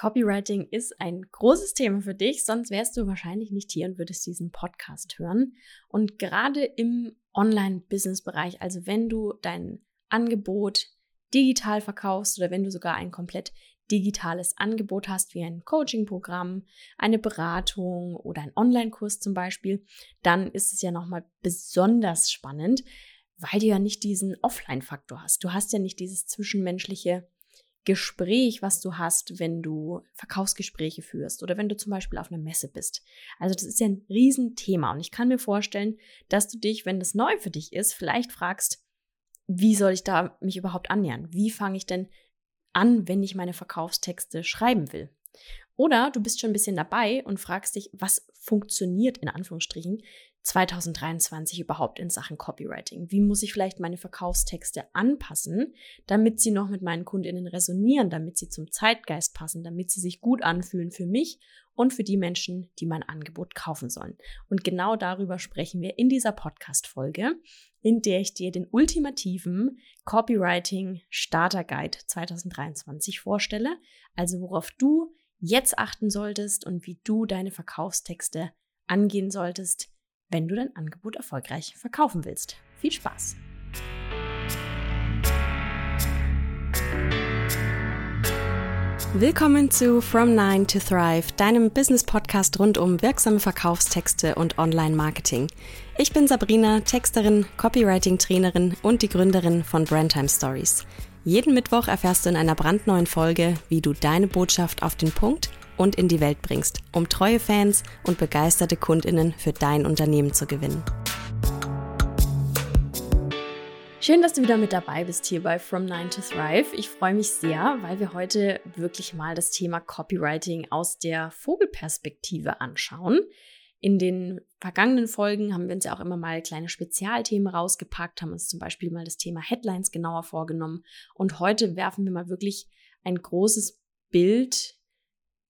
Copywriting ist ein großes Thema für dich, sonst wärst du wahrscheinlich nicht hier und würdest diesen Podcast hören. Und gerade im Online-Business-Bereich, also wenn du dein Angebot digital verkaufst oder wenn du sogar ein komplett digitales Angebot hast, wie ein Coaching-Programm, eine Beratung oder ein Online-Kurs zum Beispiel, dann ist es ja nochmal besonders spannend, weil du ja nicht diesen Offline-Faktor hast. Du hast ja nicht dieses zwischenmenschliche Gespräch, was du hast, wenn du Verkaufsgespräche führst oder wenn du zum Beispiel auf einer Messe bist. Also das ist ja ein Riesenthema und ich kann mir vorstellen, dass du dich, wenn das neu für dich ist, vielleicht fragst, wie soll ich da mich überhaupt annähern? Wie fange ich denn an, wenn ich meine Verkaufstexte schreiben will? Oder du bist schon ein bisschen dabei und fragst dich, was funktioniert in Anführungsstrichen 2023 überhaupt in Sachen Copywriting? Wie muss ich vielleicht meine Verkaufstexte anpassen, damit sie noch mit meinen Kundinnen resonieren, damit sie zum Zeitgeist passen, damit sie sich gut anfühlen für mich und für die Menschen, die mein Angebot kaufen sollen? Und genau darüber sprechen wir in dieser Podcast-Folge, in der ich dir den ultimativen Copywriting Starter Guide 2023 vorstelle, also worauf du jetzt achten solltest und wie du deine Verkaufstexte angehen solltest, wenn du dein Angebot erfolgreich verkaufen willst. Viel Spaß! Willkommen zu From Nine to Thrive, deinem Business-Podcast rund um wirksame Verkaufstexte und Online-Marketing. Ich bin Sabrina, Texterin, Copywriting-Trainerin und die Gründerin von Brandtime Stories. Jeden Mittwoch erfährst du in einer brandneuen Folge, wie du deine Botschaft auf den Punkt und in die Welt bringst, um treue Fans und begeisterte Kundinnen für dein Unternehmen zu gewinnen. Schön, dass du wieder mit dabei bist hier bei From Nine to Thrive. Ich freue mich sehr, weil wir heute wirklich mal das Thema Copywriting aus der Vogelperspektive anschauen. In den vergangenen Folgen haben wir uns ja auch immer mal kleine Spezialthemen rausgepackt, haben uns zum Beispiel mal das Thema Headlines genauer vorgenommen. Und heute werfen wir mal wirklich ein großes Bild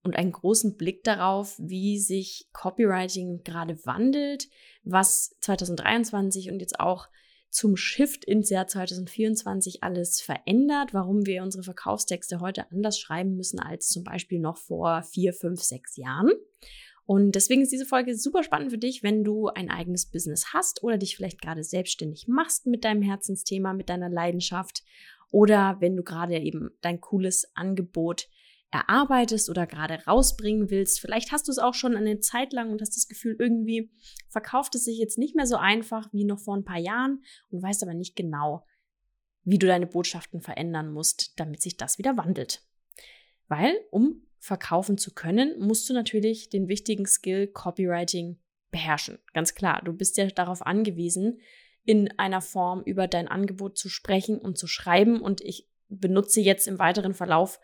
und einen großen Blick darauf, wie sich Copywriting gerade wandelt, was 2023 und jetzt auch zum Shift ins Jahr 2024 alles verändert, warum wir unsere Verkaufstexte heute anders schreiben müssen als zum Beispiel noch vor vier, fünf, sechs Jahren. Und deswegen ist diese Folge super spannend für dich, wenn du ein eigenes Business hast oder dich vielleicht gerade selbstständig machst mit deinem Herzensthema, mit deiner Leidenschaft oder wenn du gerade eben dein cooles Angebot erarbeitest oder gerade rausbringen willst. Vielleicht hast du es auch schon eine Zeit lang und hast das Gefühl, irgendwie verkauft es sich jetzt nicht mehr so einfach wie noch vor ein paar Jahren und weißt aber nicht genau, wie du deine Botschaften verändern musst, damit sich das wieder wandelt. Weil, um verkaufen zu können, musst du natürlich den wichtigen Skill Copywriting beherrschen. Ganz klar, du bist ja darauf angewiesen, in einer Form über dein Angebot zu sprechen und zu schreiben. Und ich benutze jetzt im weiteren Verlauf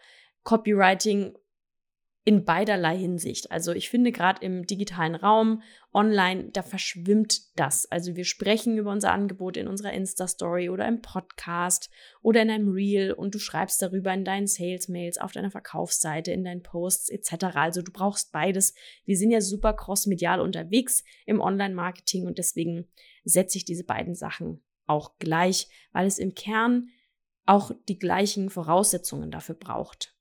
Copywriting in beiderlei Hinsicht. Also ich finde gerade im digitalen Raum, online, da verschwimmt das. Also wir sprechen über unser Angebot in unserer Insta-Story oder im Podcast oder in einem Reel und du schreibst darüber in deinen Sales-Mails, auf deiner Verkaufsseite, in deinen Posts etc. Also du brauchst beides. Wir sind ja super cross-medial unterwegs im Online-Marketing und deswegen setze ich diese beiden Sachen auch gleich, weil es im Kern auch die gleichen Voraussetzungen dafür braucht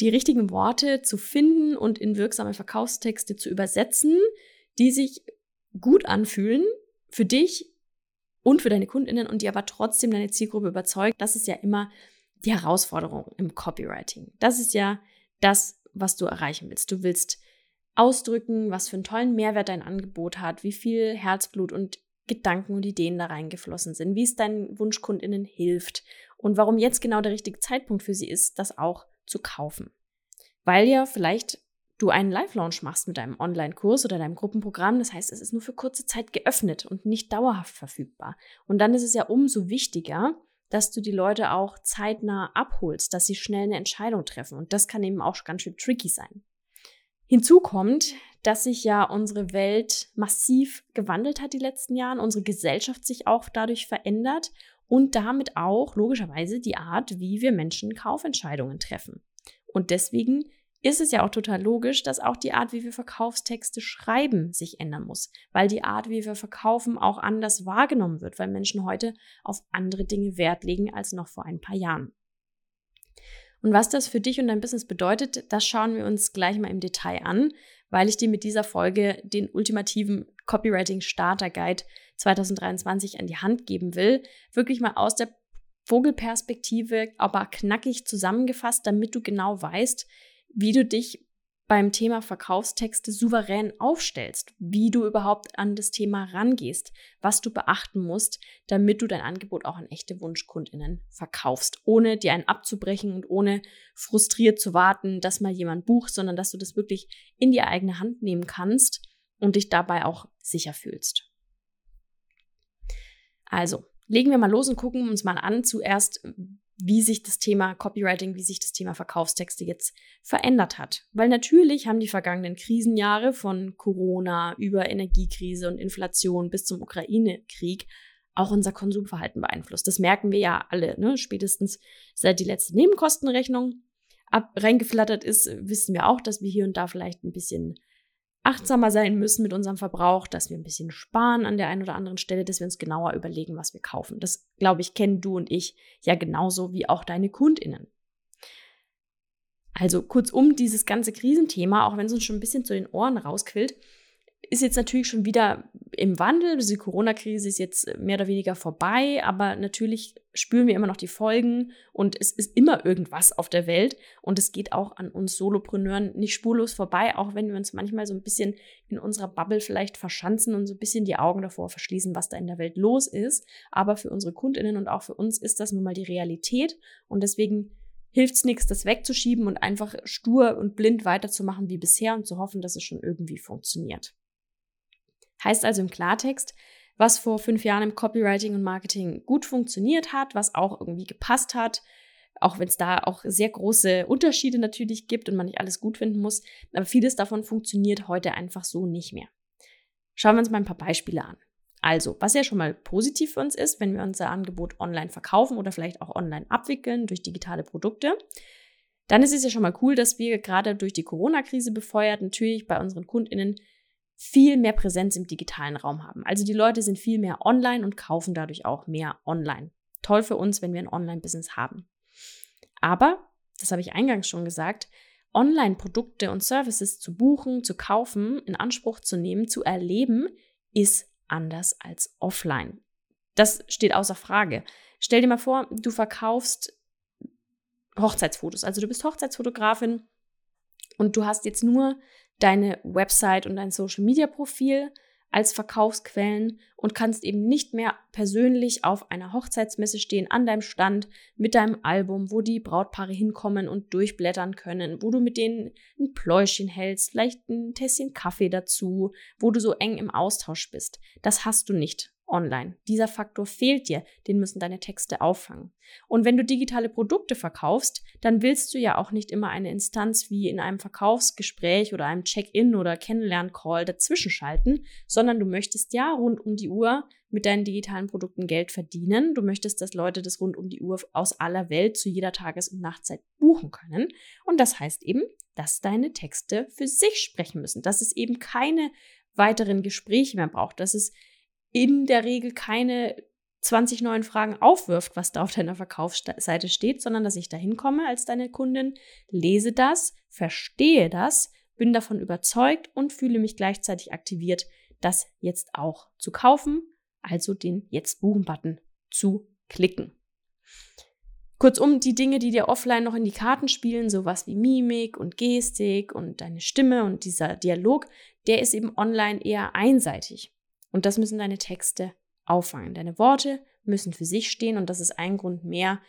die richtigen Worte zu finden und in wirksame Verkaufstexte zu übersetzen, die sich gut anfühlen für dich und für deine Kundinnen und die aber trotzdem deine Zielgruppe überzeugt. Das ist ja immer die Herausforderung im Copywriting. Das ist ja das, was du erreichen willst. Du willst ausdrücken, was für einen tollen Mehrwert dein Angebot hat, wie viel Herzblut und Gedanken und Ideen da reingeflossen sind, wie es deinen Wunschkundinnen hilft und warum jetzt genau der richtige Zeitpunkt für sie ist, das auch zu kaufen. Weil ja vielleicht du einen Live-Launch machst mit deinem Online-Kurs oder deinem Gruppenprogramm. Das heißt, es ist nur für kurze Zeit geöffnet und nicht dauerhaft verfügbar. Und dann ist es ja umso wichtiger, dass du die Leute auch zeitnah abholst, dass sie schnell eine Entscheidung treffen. Und das kann eben auch ganz schön tricky sein. Hinzu kommt, dass sich ja unsere Welt massiv gewandelt hat die letzten Jahre, unsere Gesellschaft sich auch dadurch verändert und damit auch logischerweise die Art, wie wir Menschen Kaufentscheidungen treffen. Und deswegen ist es ja auch total logisch, dass auch die Art, wie wir Verkaufstexte schreiben, sich ändern muss, weil die Art, wie wir verkaufen, auch anders wahrgenommen wird, weil Menschen heute auf andere Dinge Wert legen als noch vor ein paar Jahren. Und was das für dich und dein Business bedeutet, das schauen wir uns gleich mal im Detail an, weil ich dir mit dieser Folge den ultimativen Copywriting Starter Guide 2023 an die Hand geben will. Wirklich mal aus der Vogelperspektive, aber knackig zusammengefasst, damit du genau weißt, wie du dich beim Thema Verkaufstexte souverän aufstellst, wie du überhaupt an das Thema rangehst, was du beachten musst, damit du dein Angebot auch an echte Wunschkundinnen verkaufst, ohne dir einen abzubrechen und ohne frustriert zu warten, dass mal jemand bucht, sondern dass du das wirklich in die eigene Hand nehmen kannst und dich dabei auch sicher fühlst. Also, legen wir mal los und gucken uns mal an, zuerst, wie sich das Thema Copywriting, wie sich das Thema Verkaufstexte jetzt verändert hat. Weil natürlich haben die vergangenen Krisenjahre von Corona über Energiekrise und Inflation bis zum Ukraine-Krieg auch unser Konsumverhalten beeinflusst. Das merken wir ja alle, ne? spätestens seit die letzte Nebenkostenrechnung ab reingeflattert ist, wissen wir auch, dass wir hier und da vielleicht ein bisschen achtsamer sein müssen mit unserem Verbrauch, dass wir ein bisschen sparen an der einen oder anderen Stelle, dass wir uns genauer überlegen, was wir kaufen. Das, glaube ich, kennen du und ich ja genauso wie auch deine Kundinnen. Also kurzum, dieses ganze Krisenthema, auch wenn es uns schon ein bisschen zu den Ohren rausquillt, ist jetzt natürlich schon wieder im Wandel. Die Corona-Krise ist jetzt mehr oder weniger vorbei, aber natürlich spüren wir immer noch die Folgen und es ist immer irgendwas auf der Welt und es geht auch an uns Solopreneuren nicht spurlos vorbei, auch wenn wir uns manchmal so ein bisschen in unserer Bubble vielleicht verschanzen und so ein bisschen die Augen davor verschließen, was da in der Welt los ist. Aber für unsere Kundinnen und auch für uns ist das nun mal die Realität und deswegen hilft es nichts, das wegzuschieben und einfach stur und blind weiterzumachen wie bisher und zu hoffen, dass es schon irgendwie funktioniert. Heißt also im Klartext, was vor fünf Jahren im Copywriting und Marketing gut funktioniert hat, was auch irgendwie gepasst hat, auch wenn es da auch sehr große Unterschiede natürlich gibt und man nicht alles gut finden muss, aber vieles davon funktioniert heute einfach so nicht mehr. Schauen wir uns mal ein paar Beispiele an. Also, was ja schon mal positiv für uns ist, wenn wir unser Angebot online verkaufen oder vielleicht auch online abwickeln durch digitale Produkte, dann ist es ja schon mal cool, dass wir gerade durch die Corona-Krise befeuert natürlich bei unseren KundInnen viel mehr Präsenz im digitalen Raum haben. Also die Leute sind viel mehr online und kaufen dadurch auch mehr online. Toll für uns, wenn wir ein Online-Business haben. Aber, das habe ich eingangs schon gesagt, Online-Produkte und Services zu buchen, zu kaufen, in Anspruch zu nehmen, zu erleben, ist anders als offline. Das steht außer Frage. Stell dir mal vor, du verkaufst Hochzeitsfotos. Also du bist Hochzeitsfotografin und du hast jetzt nur deine Website und dein Social-Media-Profil als Verkaufsquellen und kannst eben nicht mehr persönlich auf einer Hochzeitsmesse stehen, an deinem Stand mit deinem Album, wo die Brautpaare hinkommen und durchblättern können, wo du mit denen ein Pläuschen hältst, vielleicht ein Tässchen Kaffee dazu, wo du so eng im Austausch bist. Das hast du nicht online. Dieser Faktor fehlt dir, den müssen deine Texte auffangen. Und wenn du digitale Produkte verkaufst, dann willst du ja auch nicht immer eine Instanz wie in einem Verkaufsgespräch oder einem Check-in oder Kennenlern-Call dazwischen schalten, sondern du möchtest ja rund um die Uhr mit deinen digitalen Produkten Geld verdienen. Du möchtest, dass Leute das rund um die Uhr aus aller Welt zu jeder Tages- und Nachtzeit buchen können. Und das heißt eben, dass deine Texte für sich sprechen müssen, dass es eben keine weiteren Gespräche mehr braucht, dass es in der Regel keine 20 neuen Fragen aufwirft, was da auf deiner Verkaufsseite steht, sondern dass ich da hinkomme als deine Kundin, lese das, verstehe das, bin davon überzeugt und fühle mich gleichzeitig aktiviert, das jetzt auch zu kaufen, also den Jetzt buchen-Button zu klicken. Kurzum, die Dinge, die dir offline noch in die Karten spielen, sowas wie Mimik und Gestik und deine Stimme und dieser Dialog, der ist eben online eher einseitig. Und das müssen deine Texte auffangen. Deine Worte müssen für sich stehen und das ist ein Grund mehr,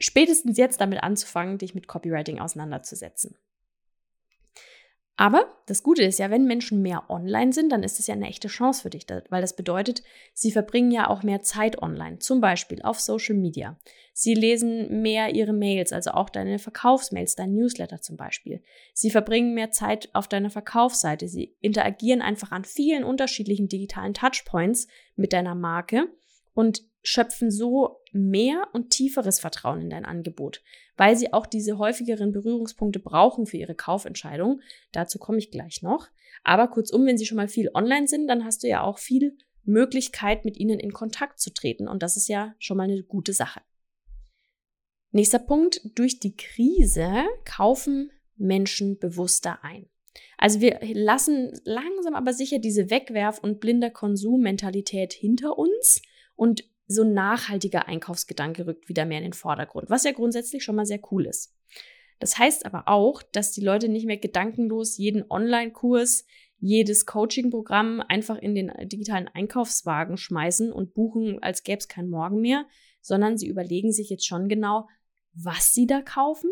spätestens jetzt damit anzufangen, dich mit Copywriting auseinanderzusetzen. Aber das Gute ist ja, wenn Menschen mehr online sind, dann ist es ja eine echte Chance für dich, weil das bedeutet, sie verbringen ja auch mehr Zeit online, zum Beispiel auf Social Media. Sie lesen mehr ihre Mails, also auch deine Verkaufsmails, dein Newsletter zum Beispiel. Sie verbringen mehr Zeit auf deiner Verkaufsseite. Sie interagieren einfach an vielen unterschiedlichen digitalen Touchpoints mit deiner Marke und schöpfen so mehr und tieferes Vertrauen in dein Angebot, weil sie auch diese häufigeren Berührungspunkte brauchen für ihre Kaufentscheidung. Dazu komme ich gleich noch. Aber kurzum, wenn sie schon mal viel online sind, dann hast du ja auch viel Möglichkeit, mit ihnen in Kontakt zu treten. Und das ist ja schon mal eine gute Sache. Nächster Punkt, durch die Krise kaufen Menschen bewusster ein. Also wir lassen langsam aber sicher diese Wegwerf- und blinder Konsummentalität hinter uns und so nachhaltiger Einkaufsgedanke rückt wieder mehr in den Vordergrund, was ja grundsätzlich schon mal sehr cool ist. Das heißt aber auch, dass die Leute nicht mehr gedankenlos jeden Online-Kurs, jedes Coaching-Programm einfach in den digitalen Einkaufswagen schmeißen und buchen, als gäbe es kein Morgen mehr, sondern sie überlegen sich jetzt schon genau, was sie da kaufen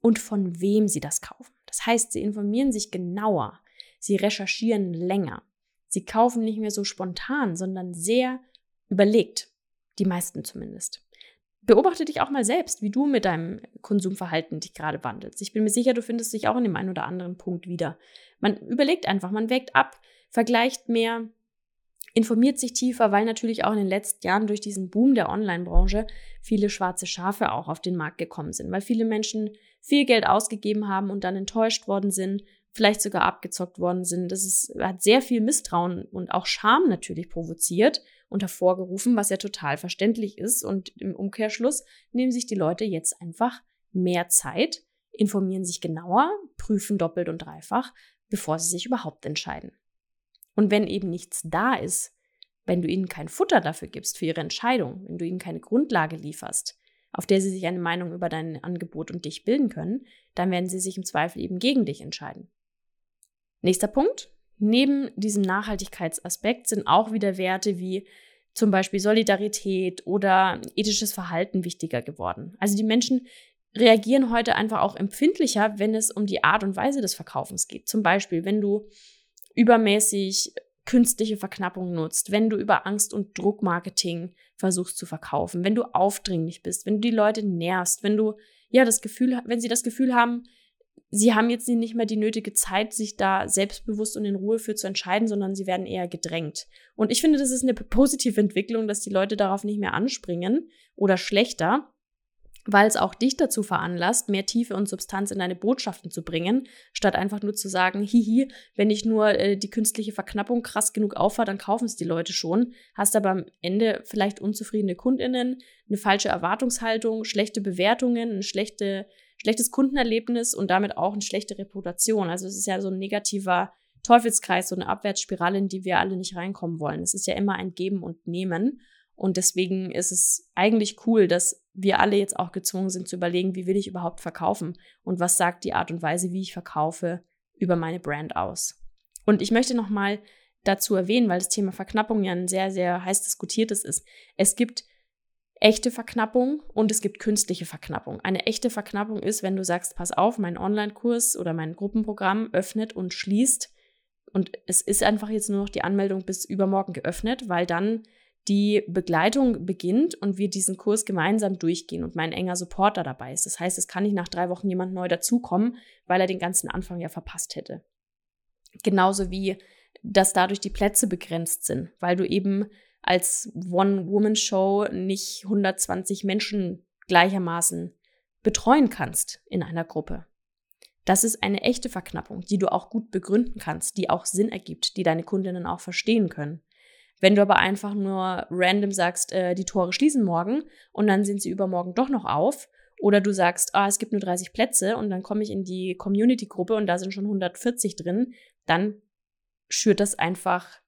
und von wem sie das kaufen. Das heißt, sie informieren sich genauer, sie recherchieren länger, sie kaufen nicht mehr so spontan, sondern sehr überlegt, die meisten zumindest. Beobachte dich auch mal selbst, wie du mit deinem Konsumverhalten dich gerade wandelst. Ich bin mir sicher, du findest dich auch in dem einen oder anderen Punkt wieder. Man überlegt einfach, man wägt ab, vergleicht mehr, informiert sich tiefer, weil natürlich auch in den letzten Jahren durch diesen Boom der Online-Branche viele schwarze Schafe auch auf den Markt gekommen sind, weil viele Menschen viel Geld ausgegeben haben und dann enttäuscht worden sind, vielleicht sogar abgezockt worden sind. Das ist, hat sehr viel Misstrauen und auch Scham natürlich provoziert und hervorgerufen, was ja total verständlich ist. Und im Umkehrschluss nehmen sich die Leute jetzt einfach mehr Zeit, informieren sich genauer, prüfen doppelt und dreifach, bevor sie sich überhaupt entscheiden. Und wenn eben nichts da ist, wenn du ihnen kein Futter dafür gibst für ihre Entscheidung, wenn du ihnen keine Grundlage lieferst, auf der sie sich eine Meinung über dein Angebot und dich bilden können, dann werden sie sich im Zweifel eben gegen dich entscheiden. Nächster Punkt. Neben diesem Nachhaltigkeitsaspekt sind auch wieder Werte wie zum Beispiel Solidarität oder ethisches Verhalten wichtiger geworden. Also die Menschen reagieren heute einfach auch empfindlicher, wenn es um die Art und Weise des Verkaufens geht. Zum Beispiel, wenn du übermäßig künstliche Verknappung nutzt, wenn du über Angst und Druckmarketing versuchst zu verkaufen, wenn du aufdringlich bist, wenn du die Leute nervst, wenn du ja das Gefühl, wenn sie das Gefühl haben, sie haben jetzt nicht mehr die nötige Zeit, sich da selbstbewusst und in Ruhe für zu entscheiden, sondern sie werden eher gedrängt. Und ich finde, das ist eine positive Entwicklung, dass die Leute darauf nicht mehr anspringen oder schlechter, weil es auch dich dazu veranlasst, mehr Tiefe und Substanz in deine Botschaften zu bringen, statt einfach nur zu sagen, hihi, wenn ich nur äh, die künstliche Verknappung krass genug auffahre, dann kaufen es die Leute schon, hast aber am Ende vielleicht unzufriedene Kundinnen, eine falsche Erwartungshaltung, schlechte Bewertungen, eine schlechte, schlechtes Kundenerlebnis und damit auch eine schlechte Reputation. Also es ist ja so ein negativer Teufelskreis, so eine Abwärtsspirale, in die wir alle nicht reinkommen wollen. Es ist ja immer ein Geben und Nehmen. Und deswegen ist es eigentlich cool, dass wir alle jetzt auch gezwungen sind zu überlegen, wie will ich überhaupt verkaufen und was sagt die Art und Weise, wie ich verkaufe, über meine Brand aus. Und ich möchte nochmal dazu erwähnen, weil das Thema Verknappung ja ein sehr, sehr heiß diskutiertes ist. Es gibt echte Verknappung und es gibt künstliche Verknappung. Eine echte Verknappung ist, wenn du sagst, pass auf, mein Online-Kurs oder mein Gruppenprogramm öffnet und schließt und es ist einfach jetzt nur noch die Anmeldung bis übermorgen geöffnet, weil dann die Begleitung beginnt und wir diesen Kurs gemeinsam durchgehen und mein enger Supporter dabei ist. Das heißt, es kann nicht nach drei Wochen jemand neu dazukommen, weil er den ganzen Anfang ja verpasst hätte. Genauso wie, dass dadurch die Plätze begrenzt sind, weil du eben als One-Woman-Show nicht 120 Menschen gleichermaßen betreuen kannst in einer Gruppe. Das ist eine echte Verknappung, die du auch gut begründen kannst, die auch Sinn ergibt, die deine Kundinnen auch verstehen können. Wenn du aber einfach nur random sagst, äh, die Tore schließen morgen und dann sind sie übermorgen doch noch auf, oder du sagst, ah, es gibt nur 30 Plätze und dann komme ich in die Community-Gruppe und da sind schon 140 drin, dann schürt das einfach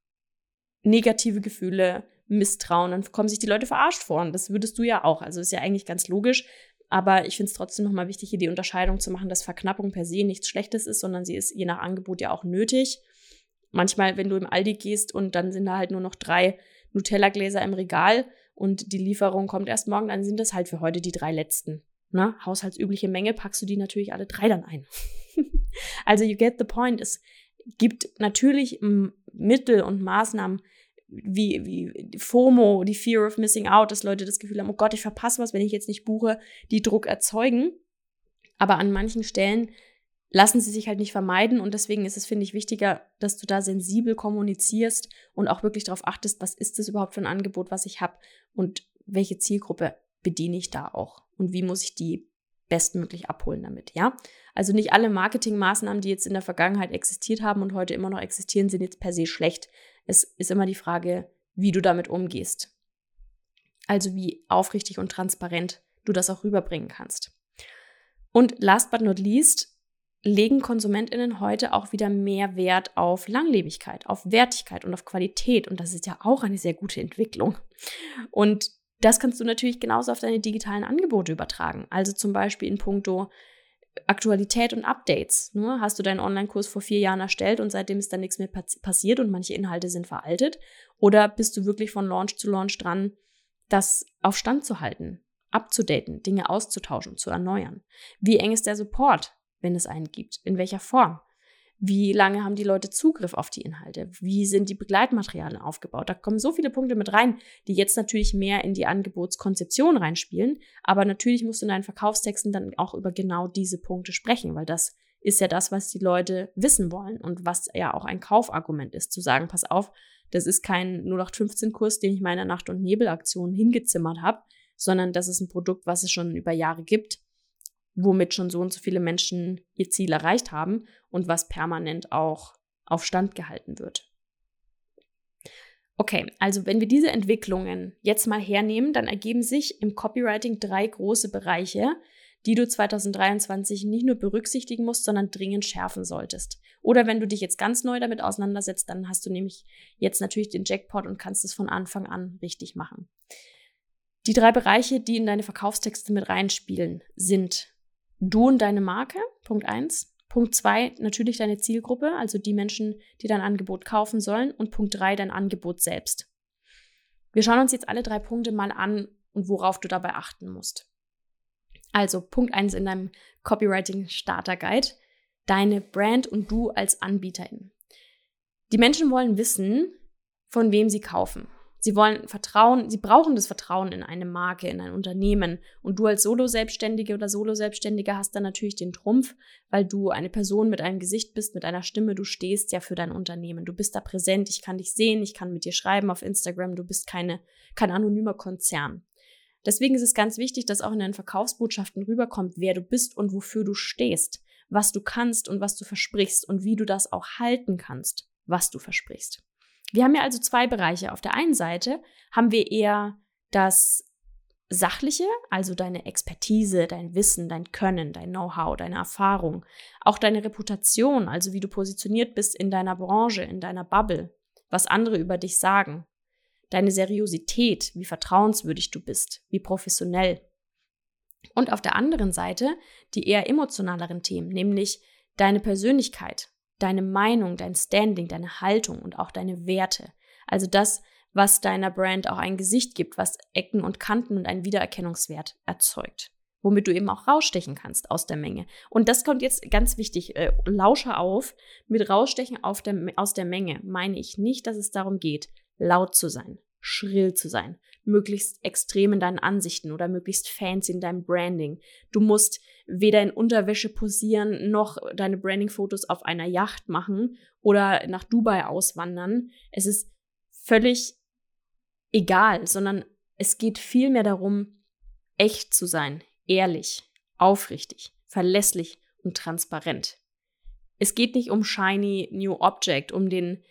negative Gefühle, Misstrauen, dann kommen sich die Leute verarscht vor. Und das würdest du ja auch. Also ist ja eigentlich ganz logisch. Aber ich finde es trotzdem nochmal wichtig, hier die Unterscheidung zu machen, dass Verknappung per se nichts Schlechtes ist, sondern sie ist je nach Angebot ja auch nötig. Manchmal, wenn du im Aldi gehst und dann sind da halt nur noch drei Nutella-Gläser im Regal und die Lieferung kommt erst morgen, dann sind das halt für heute die drei letzten. Ne? Haushaltsübliche Menge packst du die natürlich alle drei dann ein. also you get the point. Es gibt natürlich Mittel und Maßnahmen wie, wie FOMO, die Fear of Missing Out, dass Leute das Gefühl haben, oh Gott, ich verpasse was, wenn ich jetzt nicht buche, die Druck erzeugen. Aber an manchen Stellen lassen sie sich halt nicht vermeiden und deswegen ist es, finde ich, wichtiger, dass du da sensibel kommunizierst und auch wirklich darauf achtest, was ist das überhaupt für ein Angebot, was ich habe und welche Zielgruppe bediene ich da auch und wie muss ich die bestmöglich abholen damit, ja? Also nicht alle Marketingmaßnahmen, die jetzt in der Vergangenheit existiert haben und heute immer noch existieren, sind jetzt per se schlecht. Es ist immer die Frage, wie du damit umgehst. Also wie aufrichtig und transparent du das auch rüberbringen kannst. Und last but not least, legen KonsumentInnen heute auch wieder mehr Wert auf Langlebigkeit, auf Wertigkeit und auf Qualität. Und das ist ja auch eine sehr gute Entwicklung. Und das kannst du natürlich genauso auf deine digitalen Angebote übertragen. Also zum Beispiel in puncto Aktualität und Updates. Ne? Hast du deinen Online-Kurs vor vier Jahren erstellt und seitdem ist da nichts mehr passiert und manche Inhalte sind veraltet? Oder bist du wirklich von Launch zu Launch dran, das auf Stand zu halten, abzudaten, Dinge auszutauschen, zu erneuern? Wie eng ist der Support? Wenn es einen gibt? In welcher Form? Wie lange haben die Leute Zugriff auf die Inhalte? Wie sind die Begleitmaterialien aufgebaut? Da kommen so viele Punkte mit rein, die jetzt natürlich mehr in die Angebotskonzeption reinspielen. Aber natürlich musst du in deinen Verkaufstexten dann auch über genau diese Punkte sprechen, weil das ist ja das, was die Leute wissen wollen und was ja auch ein Kaufargument ist, zu sagen, pass auf, das ist kein 0815-Kurs, den ich meiner Nacht- und Nebelaktion hingezimmert habe, sondern das ist ein Produkt, was es schon über Jahre gibt womit schon so und so viele Menschen ihr Ziel erreicht haben und was permanent auch auf Stand gehalten wird. Okay, also wenn wir diese Entwicklungen jetzt mal hernehmen, dann ergeben sich im Copywriting drei große Bereiche, die du 2023 nicht nur berücksichtigen musst, sondern dringend schärfen solltest. Oder wenn du dich jetzt ganz neu damit auseinandersetzt, dann hast du nämlich jetzt natürlich den Jackpot und kannst es von Anfang an richtig machen. Die drei Bereiche, die in deine Verkaufstexte mit reinspielen, sind du und deine Marke, Punkt eins. Punkt zwei, natürlich deine Zielgruppe, also die Menschen, die dein Angebot kaufen sollen. Und Punkt drei, dein Angebot selbst. Wir schauen uns jetzt alle drei Punkte mal an und worauf du dabei achten musst. Also Punkt eins in deinem Copywriting Starter Guide, deine Brand und du als Anbieterin. Die Menschen wollen wissen, von wem sie kaufen. Sie wollen Vertrauen, sie brauchen das Vertrauen in eine Marke, in ein Unternehmen. Und du als Solo-Selbstständige oder Solo-Selbstständiger hast dann natürlich den Trumpf, weil du eine Person mit einem Gesicht bist, mit einer Stimme. Du stehst ja für dein Unternehmen. Du bist da präsent. Ich kann dich sehen. Ich kann mit dir schreiben auf Instagram. Du bist keine, kein anonymer Konzern. Deswegen ist es ganz wichtig, dass auch in deinen Verkaufsbotschaften rüberkommt, wer du bist und wofür du stehst, was du kannst und was du versprichst und wie du das auch halten kannst, was du versprichst. Wir haben ja also zwei Bereiche. Auf der einen Seite haben wir eher das Sachliche, also deine Expertise, dein Wissen, dein Können, dein Know-how, deine Erfahrung, auch deine Reputation, also wie du positioniert bist in deiner Branche, in deiner Bubble, was andere über dich sagen, deine Seriosität, wie vertrauenswürdig du bist, wie professionell. Und auf der anderen Seite die eher emotionaleren Themen, nämlich deine Persönlichkeit, deine Meinung, dein Standing, deine Haltung und auch deine Werte. Also das, was deiner Brand auch ein Gesicht gibt, was Ecken und Kanten und einen Wiedererkennungswert erzeugt. Womit du eben auch rausstechen kannst aus der Menge. Und das kommt jetzt ganz wichtig, äh, lausche auf. Mit rausstechen der, aus der Menge meine ich nicht, dass es darum geht, laut zu sein, schrill zu sein, möglichst extrem in deinen Ansichten oder möglichst fancy in deinem Branding. Du musst weder in Unterwäsche posieren, noch deine Branding-Fotos auf einer Yacht machen oder nach Dubai auswandern. Es ist völlig egal, sondern es geht vielmehr darum, echt zu sein, ehrlich, aufrichtig, verlässlich und transparent. Es geht nicht um shiny new object, um den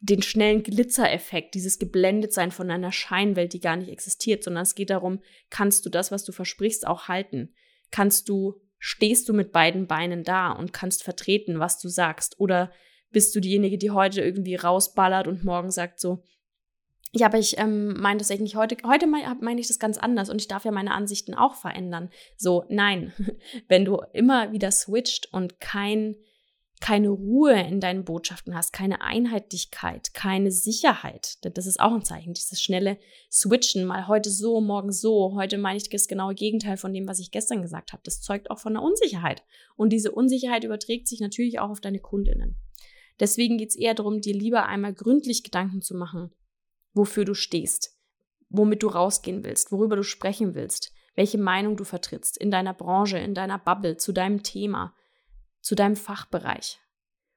den schnellen Glitzereffekt, dieses Geblendetsein von einer Scheinwelt, die gar nicht existiert, sondern es geht darum, kannst du das, was du versprichst, auch halten? Kannst du, stehst du mit beiden Beinen da und kannst vertreten, was du sagst? Oder bist du diejenige, die heute irgendwie rausballert und morgen sagt so, ja, aber ich ähm, meine das eigentlich heute, heute meine ich das ganz anders und ich darf ja meine Ansichten auch verändern. So, nein, wenn du immer wieder switcht und kein, keine Ruhe in deinen Botschaften hast, keine Einheitlichkeit, keine Sicherheit. Das ist auch ein Zeichen, dieses schnelle Switchen, mal heute so, morgen so. Heute meine ich das genaue Gegenteil von dem, was ich gestern gesagt habe. Das zeugt auch von einer Unsicherheit. Und diese Unsicherheit überträgt sich natürlich auch auf deine Kundinnen. Deswegen geht es eher darum, dir lieber einmal gründlich Gedanken zu machen, wofür du stehst, womit du rausgehen willst, worüber du sprechen willst, welche Meinung du vertrittst in deiner Branche, in deiner Bubble, zu deinem Thema zu deinem Fachbereich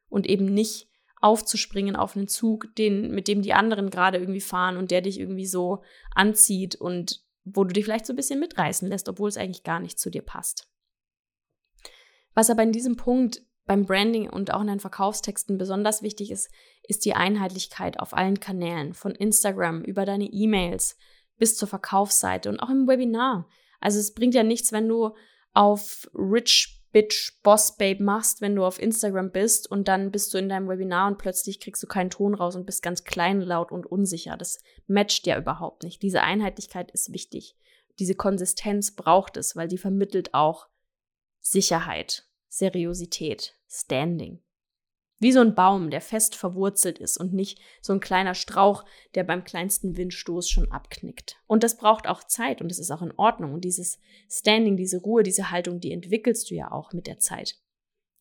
und eben nicht aufzuspringen auf einen Zug, den, mit dem die anderen gerade irgendwie fahren und der dich irgendwie so anzieht und wo du dich vielleicht so ein bisschen mitreißen lässt, obwohl es eigentlich gar nicht zu dir passt. Was aber in diesem Punkt beim Branding und auch in deinen Verkaufstexten besonders wichtig ist, ist die Einheitlichkeit auf allen Kanälen, von Instagram über deine E-Mails bis zur Verkaufsseite und auch im Webinar. Also es bringt ja nichts, wenn du auf Rich Bitch Boss Babe machst, wenn du auf Instagram bist und dann bist du in deinem Webinar und plötzlich kriegst du keinen Ton raus und bist ganz klein, laut und unsicher. Das matcht ja überhaupt nicht. Diese Einheitlichkeit ist wichtig. Diese Konsistenz braucht es, weil die vermittelt auch Sicherheit, Seriosität, Standing. Wie so ein Baum, der fest verwurzelt ist und nicht so ein kleiner Strauch, der beim kleinsten Windstoß schon abknickt. Und das braucht auch Zeit und das ist auch in Ordnung. Und dieses Standing, diese Ruhe, diese Haltung, die entwickelst du ja auch mit der Zeit.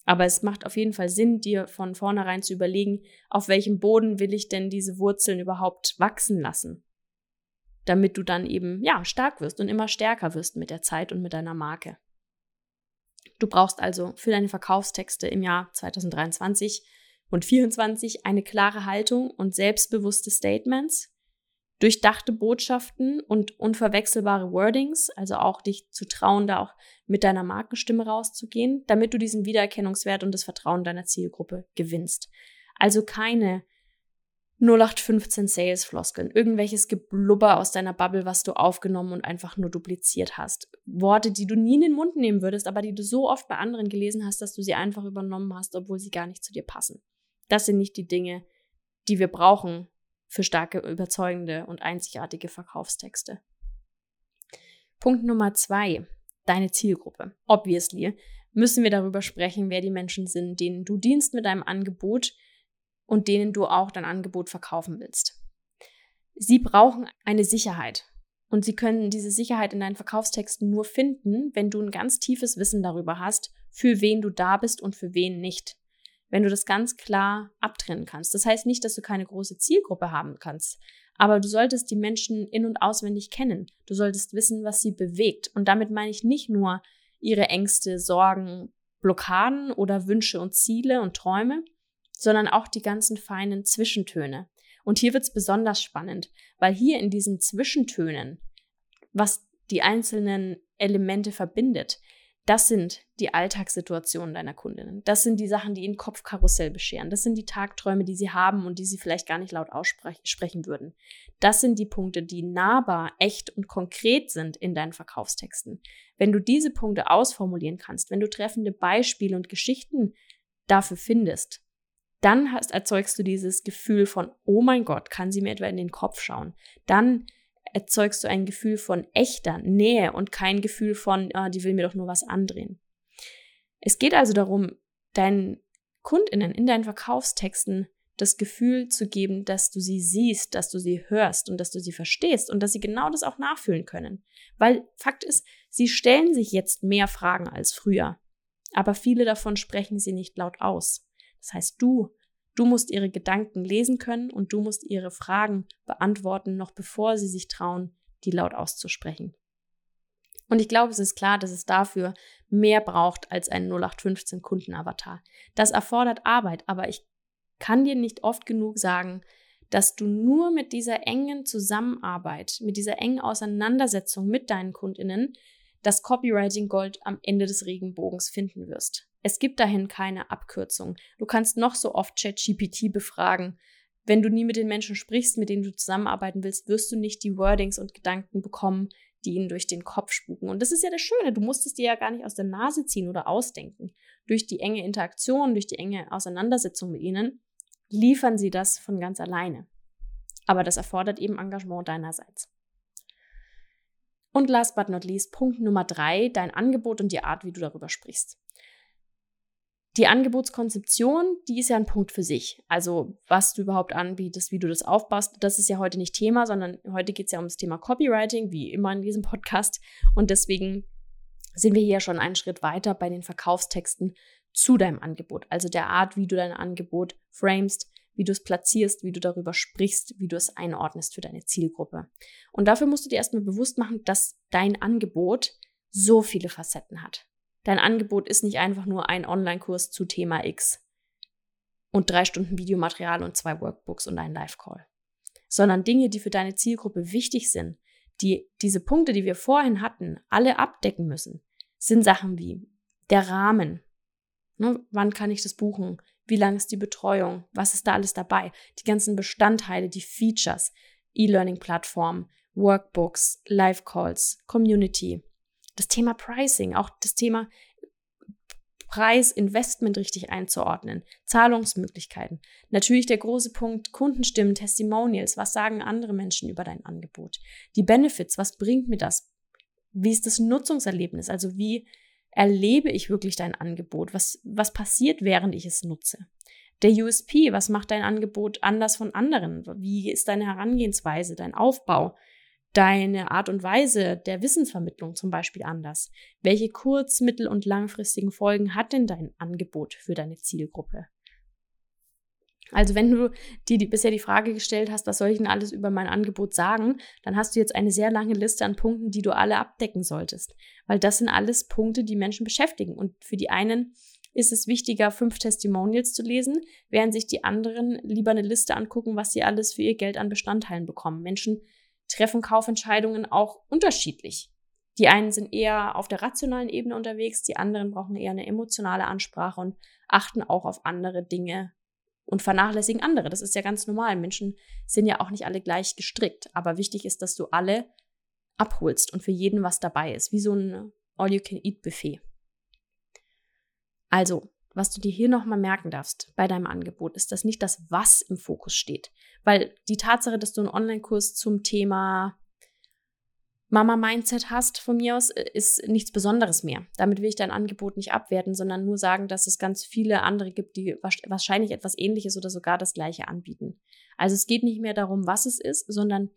Aber es macht auf jeden Fall Sinn, dir von vornherein zu überlegen, auf welchem Boden will ich denn diese Wurzeln überhaupt wachsen lassen? Damit du dann eben, ja, stark wirst und immer stärker wirst mit der Zeit und mit deiner Marke. Du brauchst also für deine Verkaufstexte im Jahr 2023 und 2024 eine klare Haltung und selbstbewusste Statements, durchdachte Botschaften und unverwechselbare Wordings, also auch dich zu trauen, da auch mit deiner Markenstimme rauszugehen, damit du diesen Wiedererkennungswert und das Vertrauen deiner Zielgruppe gewinnst. Also keine 0815 Sales-Floskeln, irgendwelches Geblubber aus deiner Bubble, was du aufgenommen und einfach nur dupliziert hast. Worte, die du nie in den Mund nehmen würdest, aber die du so oft bei anderen gelesen hast, dass du sie einfach übernommen hast, obwohl sie gar nicht zu dir passen. Das sind nicht die Dinge, die wir brauchen für starke, überzeugende und einzigartige Verkaufstexte. Punkt Nummer zwei, deine Zielgruppe. Obviously müssen wir darüber sprechen, wer die Menschen sind, denen du dienst mit deinem Angebot, und denen du auch dein Angebot verkaufen willst. Sie brauchen eine Sicherheit. Und sie können diese Sicherheit in deinen Verkaufstexten nur finden, wenn du ein ganz tiefes Wissen darüber hast, für wen du da bist und für wen nicht. Wenn du das ganz klar abtrennen kannst. Das heißt nicht, dass du keine große Zielgruppe haben kannst, aber du solltest die Menschen in und auswendig kennen. Du solltest wissen, was sie bewegt. Und damit meine ich nicht nur ihre Ängste, Sorgen, Blockaden oder Wünsche und Ziele und Träume, sondern auch die ganzen feinen Zwischentöne. Und hier wird es besonders spannend, weil hier in diesen Zwischentönen, was die einzelnen Elemente verbindet, das sind die Alltagssituationen deiner Kundinnen. Das sind die Sachen, die ihnen Kopfkarussell bescheren. Das sind die Tagträume, die sie haben und die sie vielleicht gar nicht laut aussprechen würden. Das sind die Punkte, die nahbar, echt und konkret sind in deinen Verkaufstexten. Wenn du diese Punkte ausformulieren kannst, wenn du treffende Beispiele und Geschichten dafür findest, dann hast, erzeugst du dieses Gefühl von, oh mein Gott, kann sie mir etwa in den Kopf schauen. Dann erzeugst du ein Gefühl von echter Nähe und kein Gefühl von, ah, die will mir doch nur was andrehen. Es geht also darum, deinen Kundinnen in deinen Verkaufstexten das Gefühl zu geben, dass du sie siehst, dass du sie hörst und dass du sie verstehst und dass sie genau das auch nachfühlen können. Weil Fakt ist, sie stellen sich jetzt mehr Fragen als früher, aber viele davon sprechen sie nicht laut aus. Das heißt, du, du musst ihre Gedanken lesen können und du musst ihre Fragen beantworten, noch bevor sie sich trauen, die laut auszusprechen. Und ich glaube, es ist klar, dass es dafür mehr braucht als ein 0815 Kundenavatar. Das erfordert Arbeit, aber ich kann dir nicht oft genug sagen, dass du nur mit dieser engen Zusammenarbeit, mit dieser engen Auseinandersetzung mit deinen Kundinnen das Copywriting Gold am Ende des Regenbogens finden wirst. Es gibt dahin keine Abkürzung. Du kannst noch so oft ChatGPT befragen. Wenn du nie mit den Menschen sprichst, mit denen du zusammenarbeiten willst, wirst du nicht die Wordings und Gedanken bekommen, die ihnen durch den Kopf spuken. Und das ist ja das Schöne. Du musst es dir ja gar nicht aus der Nase ziehen oder ausdenken. Durch die enge Interaktion, durch die enge Auseinandersetzung mit ihnen liefern sie das von ganz alleine. Aber das erfordert eben Engagement deinerseits. Und last but not least, Punkt Nummer drei, dein Angebot und die Art, wie du darüber sprichst. Die Angebotskonzeption, die ist ja ein Punkt für sich. Also was du überhaupt anbietest, wie du das aufbaust, das ist ja heute nicht Thema, sondern heute geht es ja um das Thema Copywriting, wie immer in diesem Podcast. Und deswegen sind wir hier schon einen Schritt weiter bei den Verkaufstexten zu deinem Angebot. Also der Art, wie du dein Angebot framest, wie du es platzierst, wie du darüber sprichst, wie du es einordnest für deine Zielgruppe. Und dafür musst du dir erstmal bewusst machen, dass dein Angebot so viele Facetten hat. Dein Angebot ist nicht einfach nur ein Online-Kurs zu Thema X und drei Stunden Videomaterial und zwei Workbooks und ein Live-Call, sondern Dinge, die für deine Zielgruppe wichtig sind, die diese Punkte, die wir vorhin hatten, alle abdecken müssen, sind Sachen wie der Rahmen. Ne, wann kann ich das buchen? Wie lang ist die Betreuung? Was ist da alles dabei? Die ganzen Bestandteile, die Features, E-Learning-Plattform, Workbooks, Live-Calls, Community. Das Thema Pricing, auch das Thema Preis, Investment richtig einzuordnen, Zahlungsmöglichkeiten. Natürlich der große Punkt Kundenstimmen, Testimonials, was sagen andere Menschen über dein Angebot? Die Benefits, was bringt mir das? Wie ist das Nutzungserlebnis? Also wie erlebe ich wirklich dein Angebot? Was, was passiert, während ich es nutze? Der USP, was macht dein Angebot anders von anderen? Wie ist deine Herangehensweise, dein Aufbau? Deine Art und Weise der Wissensvermittlung zum Beispiel anders? Welche kurz-, mittel- und langfristigen Folgen hat denn dein Angebot für deine Zielgruppe? Also wenn du dir die, bisher die Frage gestellt hast, was soll ich denn alles über mein Angebot sagen, dann hast du jetzt eine sehr lange Liste an Punkten, die du alle abdecken solltest. Weil das sind alles Punkte, die Menschen beschäftigen. Und für die einen ist es wichtiger, fünf Testimonials zu lesen, während sich die anderen lieber eine Liste angucken, was sie alles für ihr Geld an Bestandteilen bekommen. Menschen treffen Kaufentscheidungen auch unterschiedlich. Die einen sind eher auf der rationalen Ebene unterwegs, die anderen brauchen eher eine emotionale Ansprache und achten auch auf andere Dinge und vernachlässigen andere. Das ist ja ganz normal. Menschen sind ja auch nicht alle gleich gestrickt. Aber wichtig ist, dass du alle abholst und für jeden was dabei ist, wie so ein All-You-Can-Eat-Buffet. Also, was du dir hier nochmal merken darfst bei deinem Angebot, ist, dass nicht das Was im Fokus steht. Weil die Tatsache, dass du einen Online-Kurs zum Thema Mama-Mindset hast von mir aus, äh, ist nichts Besonderes mehr. Damit will ich dein Angebot nicht abwerten, sondern nur sagen, dass es ganz viele andere gibt, die wahrscheinlich etwas Ähnliches oder sogar das Gleiche anbieten. Also es geht nicht mehr darum, was es ist, sondern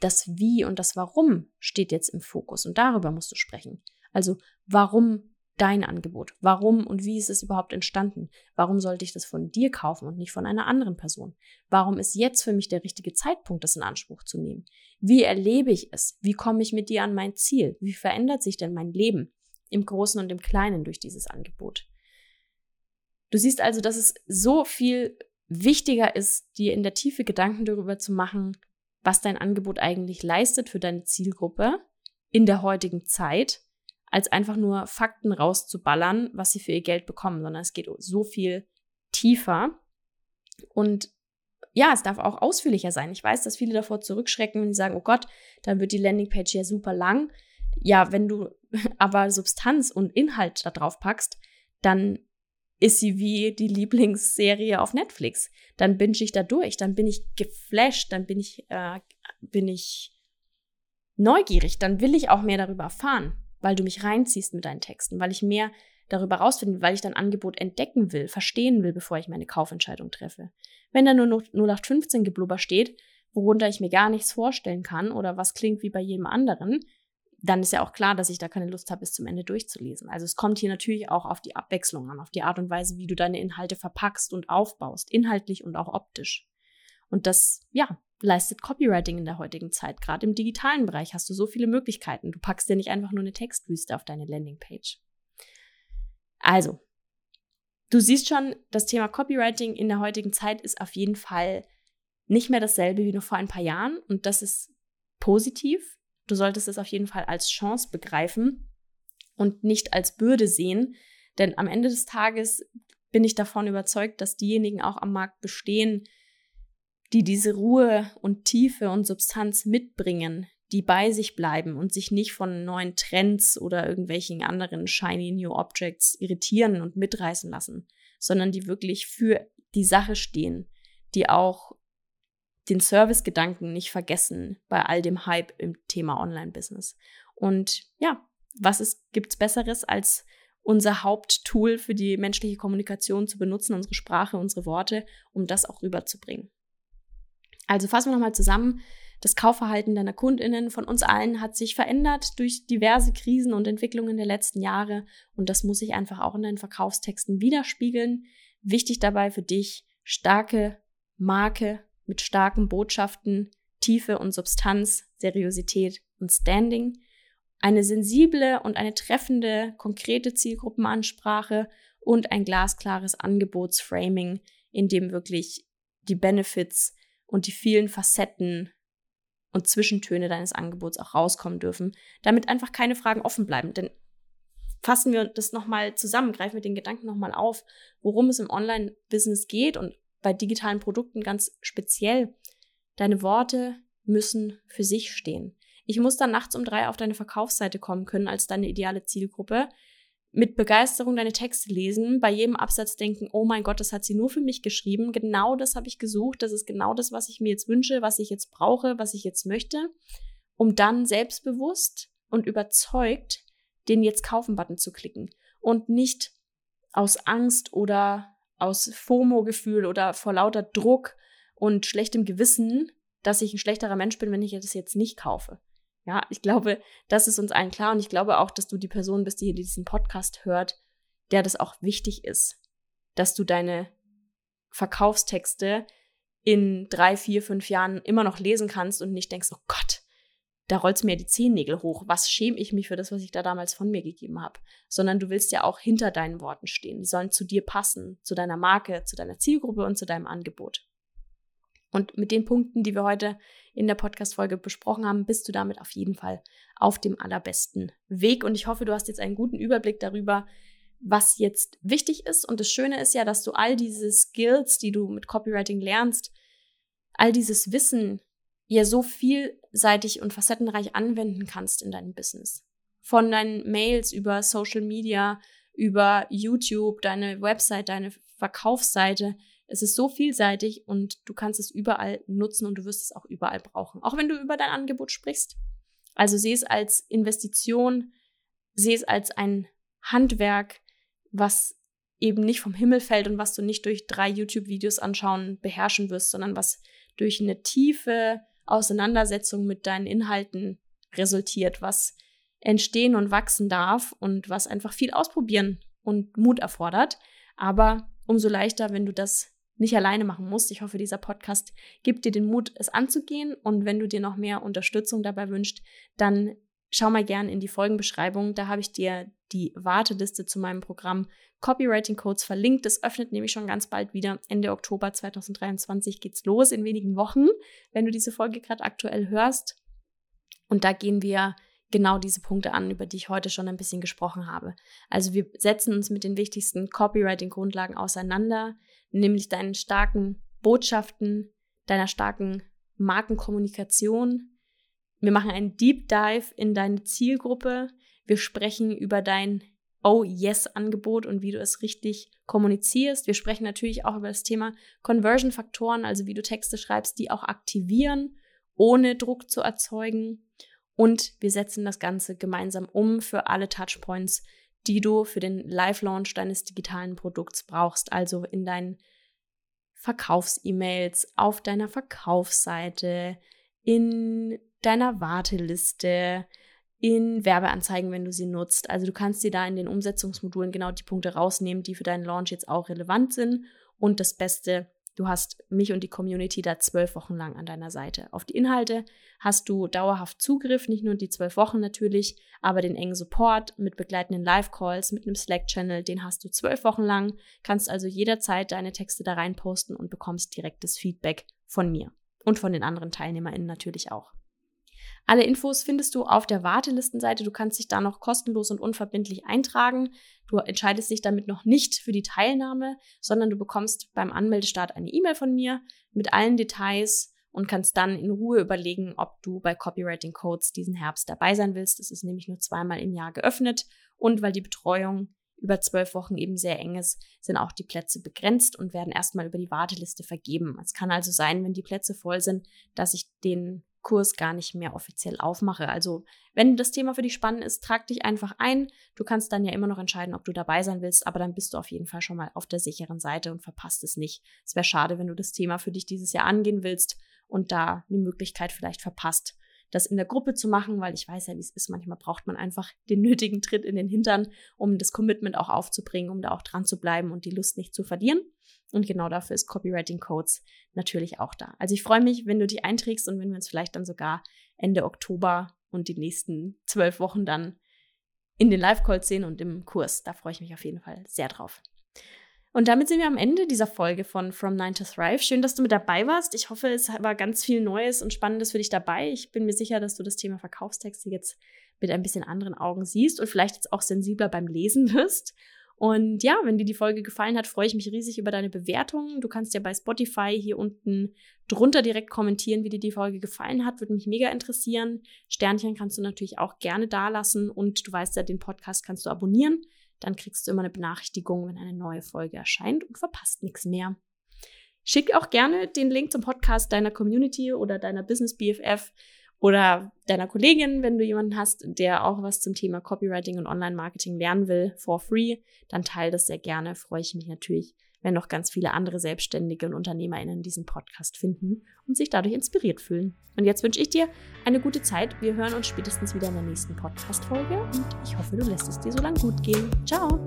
das Wie und das Warum steht jetzt im Fokus und darüber musst du sprechen. Also warum dein Angebot? Warum und wie ist es überhaupt entstanden? Warum sollte ich das von dir kaufen und nicht von einer anderen Person? Warum ist jetzt für mich der richtige Zeitpunkt, das in Anspruch zu nehmen? Wie erlebe ich es? Wie komme ich mit dir an mein Ziel? Wie verändert sich denn mein Leben im Großen und im Kleinen durch dieses Angebot? Du siehst also, dass es so viel wichtiger ist, dir in der Tiefe Gedanken darüber zu machen, was dein Angebot eigentlich leistet für deine Zielgruppe in der heutigen Zeit als einfach nur Fakten rauszuballern, was sie für ihr Geld bekommen, sondern es geht so viel tiefer. Und ja, es darf auch ausführlicher sein. Ich weiß, dass viele davor zurückschrecken, sie sagen, oh Gott, dann wird die Landingpage ja super lang. Ja, wenn du aber Substanz und Inhalt da drauf packst, dann ist sie wie die Lieblingsserie auf Netflix. Dann binge ich da durch, dann bin ich geflasht, dann bin ich, äh, bin ich neugierig, dann will ich auch mehr darüber erfahren weil du mich reinziehst mit deinen Texten, weil ich mehr darüber rausfinden, weil ich dein Angebot entdecken will, verstehen will, bevor ich meine Kaufentscheidung treffe. Wenn da nur 0815 Geblubber steht, worunter ich mir gar nichts vorstellen kann oder was klingt wie bei jedem anderen, dann ist ja auch klar, dass ich da keine Lust habe, bis zum Ende durchzulesen. Also es kommt hier natürlich auch auf die Abwechslung an, auf die Art und Weise, wie du deine Inhalte verpackst und aufbaust, inhaltlich und auch optisch. Und das, ja, leistet Copywriting in der heutigen Zeit. Gerade im digitalen Bereich hast du so viele Möglichkeiten. Du packst dir nicht einfach nur eine Textwüste auf deine Landingpage. Also, du siehst schon, das Thema Copywriting in der heutigen Zeit ist auf jeden Fall nicht mehr dasselbe wie noch vor ein paar Jahren und das ist positiv. Du solltest es auf jeden Fall als Chance begreifen und nicht als Bürde sehen, denn am Ende des Tages bin ich davon überzeugt, dass diejenigen auch am Markt bestehen, die diese Ruhe und Tiefe und Substanz mitbringen, die bei sich bleiben und sich nicht von neuen Trends oder irgendwelchen anderen shiny new objects irritieren und mitreißen lassen, sondern die wirklich für die Sache stehen, die auch den Servicegedanken nicht vergessen bei all dem Hype im Thema Online-Business. Und ja, was ist, gibt's Besseres als unser Haupttool für die menschliche Kommunikation zu benutzen, unsere Sprache, unsere Worte, um das auch rüberzubringen. Also fassen wir nochmal zusammen. Das Kaufverhalten deiner Kundinnen von uns allen hat sich verändert durch diverse Krisen und Entwicklungen der letzten Jahre und das muss sich einfach auch in deinen Verkaufstexten widerspiegeln. Wichtig dabei für dich starke Marke mit starken Botschaften, Tiefe und Substanz, Seriosität und Standing, eine sensible und eine treffende, konkrete Zielgruppenansprache und ein glasklares Angebotsframing, in dem wirklich die Benefits und die vielen Facetten und Zwischentöne deines Angebots auch rauskommen dürfen, damit einfach keine Fragen offen bleiben. Denn fassen wir das nochmal zusammen, greifen wir den Gedanken nochmal auf, worum es im Online-Business geht und bei digitalen Produkten ganz speziell. Deine Worte müssen für sich stehen. Ich muss dann nachts um drei auf deine Verkaufsseite kommen können als deine ideale Zielgruppe mit Begeisterung deine Texte lesen, bei jedem Absatz denken, oh mein Gott, das hat sie nur für mich geschrieben. Genau das habe ich gesucht. Das ist genau das, was ich mir jetzt wünsche, was ich jetzt brauche, was ich jetzt möchte, um dann selbstbewusst und überzeugt den Jetzt kaufen-Button zu klicken und nicht aus Angst oder aus FOMO-Gefühl oder vor lauter Druck und schlechtem Gewissen, dass ich ein schlechterer Mensch bin, wenn ich das jetzt nicht kaufe. Ja, ich glaube, das ist uns allen klar und ich glaube auch, dass du die Person bist, die hier diesen Podcast hört, der das auch wichtig ist, dass du deine Verkaufstexte in drei, vier, fünf Jahren immer noch lesen kannst und nicht denkst, oh Gott, da rollt's mir die Zehennägel hoch. Was schäme ich mich für das, was ich da damals von mir gegeben habe? Sondern du willst ja auch hinter deinen Worten stehen. Die sollen zu dir passen, zu deiner Marke, zu deiner Zielgruppe und zu deinem Angebot. Und mit den Punkten, die wir heute in der Podcast-Folge besprochen haben, bist du damit auf jeden Fall auf dem allerbesten Weg. Und ich hoffe, du hast jetzt einen guten Überblick darüber, was jetzt wichtig ist. Und das Schöne ist ja, dass du all diese Skills, die du mit Copywriting lernst, all dieses Wissen ja so vielseitig und facettenreich anwenden kannst in deinem Business. Von deinen Mails über Social Media, über YouTube, deine Website, deine Verkaufsseite, es ist so vielseitig und du kannst es überall nutzen und du wirst es auch überall brauchen. Auch wenn du über dein Angebot sprichst. Also sehe es als Investition, sehe es als ein Handwerk, was eben nicht vom Himmel fällt und was du nicht durch drei YouTube-Videos anschauen beherrschen wirst, sondern was durch eine tiefe Auseinandersetzung mit deinen Inhalten resultiert, was entstehen und wachsen darf und was einfach viel ausprobieren und Mut erfordert. Aber umso leichter, wenn du das nicht alleine machen musst. Ich hoffe, dieser Podcast gibt dir den Mut, es anzugehen. Und wenn du dir noch mehr Unterstützung dabei wünscht, dann schau mal gern in die Folgenbeschreibung. Da habe ich dir die Warteliste zu meinem Programm Copywriting Codes verlinkt. Das öffnet nämlich schon ganz bald wieder. Ende Oktober 2023 geht's los in wenigen Wochen, wenn du diese Folge gerade aktuell hörst. Und da gehen wir genau diese Punkte an, über die ich heute schon ein bisschen gesprochen habe. Also wir setzen uns mit den wichtigsten Copywriting-Grundlagen auseinander nämlich deinen starken Botschaften, deiner starken Markenkommunikation. Wir machen einen Deep Dive in deine Zielgruppe. Wir sprechen über dein Oh Yes Angebot und wie du es richtig kommunizierst. Wir sprechen natürlich auch über das Thema Conversion Faktoren, also wie du Texte schreibst, die auch aktivieren, ohne Druck zu erzeugen. Und wir setzen das Ganze gemeinsam um für alle Touchpoints, die du für den Live-Launch deines digitalen Produkts brauchst, also in deinen Verkaufs-E-Mails, auf deiner Verkaufsseite, in deiner Warteliste, in Werbeanzeigen, wenn du sie nutzt. Also du kannst dir da in den Umsetzungsmodulen genau die Punkte rausnehmen, die für deinen Launch jetzt auch relevant sind. Und das Beste, Du hast mich und die Community da zwölf Wochen lang an deiner Seite. Auf die Inhalte hast du dauerhaft Zugriff, nicht nur die zwölf Wochen natürlich, aber den engen Support mit begleitenden Live-Calls, mit einem Slack-Channel, den hast du zwölf Wochen lang. Kannst also jederzeit deine Texte da rein posten und bekommst direktes Feedback von mir und von den anderen TeilnehmerInnen natürlich auch. Alle Infos findest du auf der Wartelistenseite. Du kannst dich da noch kostenlos und unverbindlich eintragen. Du entscheidest dich damit noch nicht für die Teilnahme, sondern du bekommst beim Anmeldestart eine E-Mail von mir mit allen Details und kannst dann in Ruhe überlegen, ob du bei Copywriting Codes diesen Herbst dabei sein willst. Es ist nämlich nur zweimal im Jahr geöffnet und weil die Betreuung über zwölf Wochen eben sehr eng ist, sind auch die Plätze begrenzt und werden erstmal über die Warteliste vergeben. Es kann also sein, wenn die Plätze voll sind, dass ich den Kurs gar nicht mehr offiziell aufmache. Also, wenn das Thema für dich spannend ist, trag dich einfach ein. Du kannst dann ja immer noch entscheiden, ob du dabei sein willst, aber dann bist du auf jeden Fall schon mal auf der sicheren Seite und verpasst es nicht. Es wäre schade, wenn du das Thema für dich dieses Jahr angehen willst und da eine Möglichkeit vielleicht verpasst, das in der Gruppe zu machen, weil ich weiß ja, wie es ist. Manchmal braucht man einfach den nötigen Tritt in den Hintern, um das Commitment auch aufzubringen, um da auch dran zu bleiben und die Lust nicht zu verlieren. Und genau dafür ist Copywriting Codes natürlich auch da. Also ich freue mich, wenn du dich einträgst und wenn wir uns vielleicht dann sogar Ende Oktober und die nächsten zwölf Wochen dann in den Live-Calls sehen und im Kurs. Da freue ich mich auf jeden Fall sehr drauf. Und damit sind wir am Ende dieser Folge von From Nine to Thrive. Schön, dass du mit dabei warst. Ich hoffe, es war ganz viel Neues und Spannendes für dich dabei. Ich bin mir sicher, dass du das Thema Verkaufstexte jetzt mit ein bisschen anderen Augen siehst und vielleicht jetzt auch sensibler beim Lesen wirst. Und ja, wenn dir die Folge gefallen hat, freue ich mich riesig über deine Bewertungen. Du kannst ja bei Spotify hier unten drunter direkt kommentieren, wie dir die Folge gefallen hat. Würde mich mega interessieren. Sternchen kannst du natürlich auch gerne dalassen und du weißt ja, den Podcast kannst du abonnieren. Dann kriegst du immer eine Benachrichtigung, wenn eine neue Folge erscheint und verpasst nichts mehr. Schick auch gerne den Link zum Podcast deiner Community oder deiner Business BFF oder deiner Kollegin, wenn du jemanden hast, der auch was zum Thema Copywriting und Online-Marketing lernen will, for free, dann teile das sehr gerne. Freue ich mich natürlich, wenn noch ganz viele andere Selbstständige und UnternehmerInnen diesen Podcast finden und sich dadurch inspiriert fühlen. Und jetzt wünsche ich dir eine gute Zeit. Wir hören uns spätestens wieder in der nächsten Podcast-Folge und ich hoffe, du lässt es dir so lang gut gehen. Ciao!